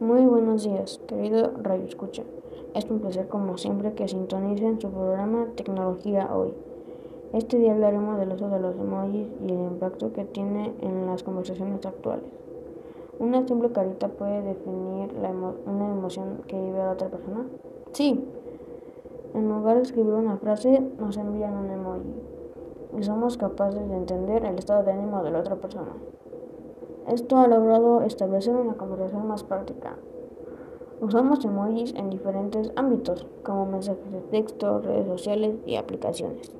Muy buenos días, querido Radio Escucha. Es un placer como siempre que sintonicen su programa Tecnología Hoy. Este día hablaremos del uso de los emojis y el impacto que tiene en las conversaciones actuales. ¿Una simple carita puede definir una emoción que vive a otra persona? Sí. En lugar de escribir una frase, nos envían un emoji y somos capaces de entender el estado de ánimo de la otra persona. Esto ha logrado establecer una conversación más práctica. Usamos emojis en diferentes ámbitos, como mensajes de texto, redes sociales y aplicaciones.